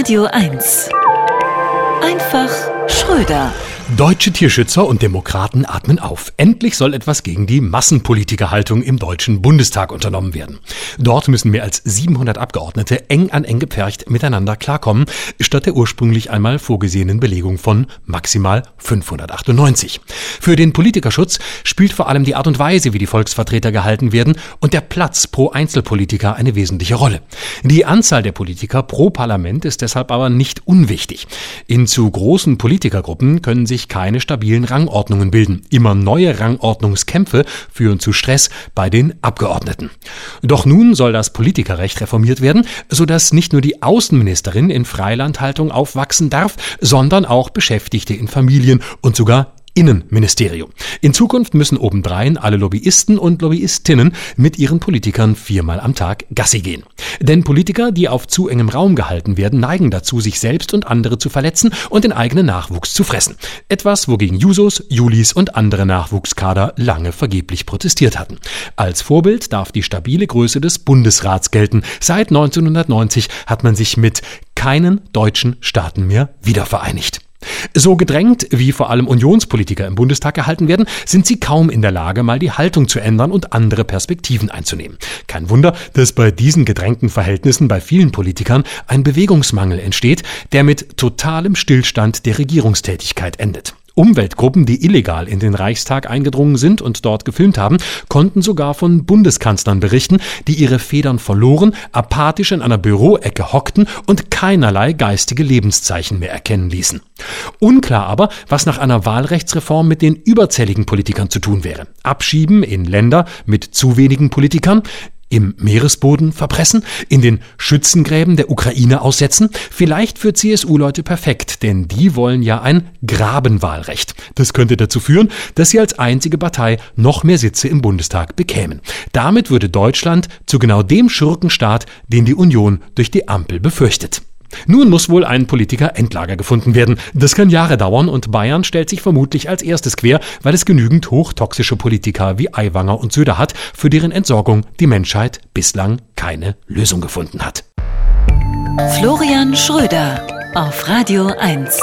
Radio 1. Einfach Schröder. Deutsche Tierschützer und Demokraten atmen auf. Endlich soll etwas gegen die Massenpolitikerhaltung im Deutschen Bundestag unternommen werden. Dort müssen mehr als 700 Abgeordnete eng an eng gepfercht miteinander klarkommen, statt der ursprünglich einmal vorgesehenen Belegung von maximal 598. Für den Politikerschutz spielt vor allem die Art und Weise, wie die Volksvertreter gehalten werden und der Platz pro Einzelpolitiker eine wesentliche Rolle. Die Anzahl der Politiker pro Parlament ist deshalb aber nicht unwichtig. In zu großen Politikergruppen können sich sich keine stabilen Rangordnungen bilden. Immer neue Rangordnungskämpfe führen zu Stress bei den Abgeordneten. Doch nun soll das Politikerrecht reformiert werden, sodass nicht nur die Außenministerin in Freilandhaltung aufwachsen darf, sondern auch Beschäftigte in Familien und sogar Innenministerium. In Zukunft müssen obendrein alle Lobbyisten und Lobbyistinnen mit ihren Politikern viermal am Tag Gassi gehen. Denn Politiker, die auf zu engem Raum gehalten werden, neigen dazu, sich selbst und andere zu verletzen und den eigenen Nachwuchs zu fressen. Etwas, wogegen Jusos, Julis und andere Nachwuchskader lange vergeblich protestiert hatten. Als Vorbild darf die stabile Größe des Bundesrats gelten. Seit 1990 hat man sich mit keinen deutschen Staaten mehr wiedervereinigt. So gedrängt, wie vor allem Unionspolitiker im Bundestag gehalten werden, sind sie kaum in der Lage, mal die Haltung zu ändern und andere Perspektiven einzunehmen. Kein Wunder, dass bei diesen gedrängten Verhältnissen bei vielen Politikern ein Bewegungsmangel entsteht, der mit totalem Stillstand der Regierungstätigkeit endet. Umweltgruppen, die illegal in den Reichstag eingedrungen sind und dort gefilmt haben, konnten sogar von Bundeskanzlern berichten, die ihre Federn verloren, apathisch in einer Büroecke hockten und keinerlei geistige Lebenszeichen mehr erkennen ließen. Unklar aber, was nach einer Wahlrechtsreform mit den überzähligen Politikern zu tun wäre. Abschieben in Länder mit zu wenigen Politikern, im Meeresboden verpressen, in den Schützengräben der Ukraine aussetzen? Vielleicht für CSU-Leute perfekt, denn die wollen ja ein Grabenwahlrecht. Das könnte dazu führen, dass sie als einzige Partei noch mehr Sitze im Bundestag bekämen. Damit würde Deutschland zu genau dem Schurkenstaat, den die Union durch die Ampel befürchtet. Nun muss wohl ein Politiker-Endlager gefunden werden. Das kann Jahre dauern und Bayern stellt sich vermutlich als erstes quer, weil es genügend hochtoxische Politiker wie Aiwanger und Söder hat, für deren Entsorgung die Menschheit bislang keine Lösung gefunden hat. Florian Schröder auf Radio 1.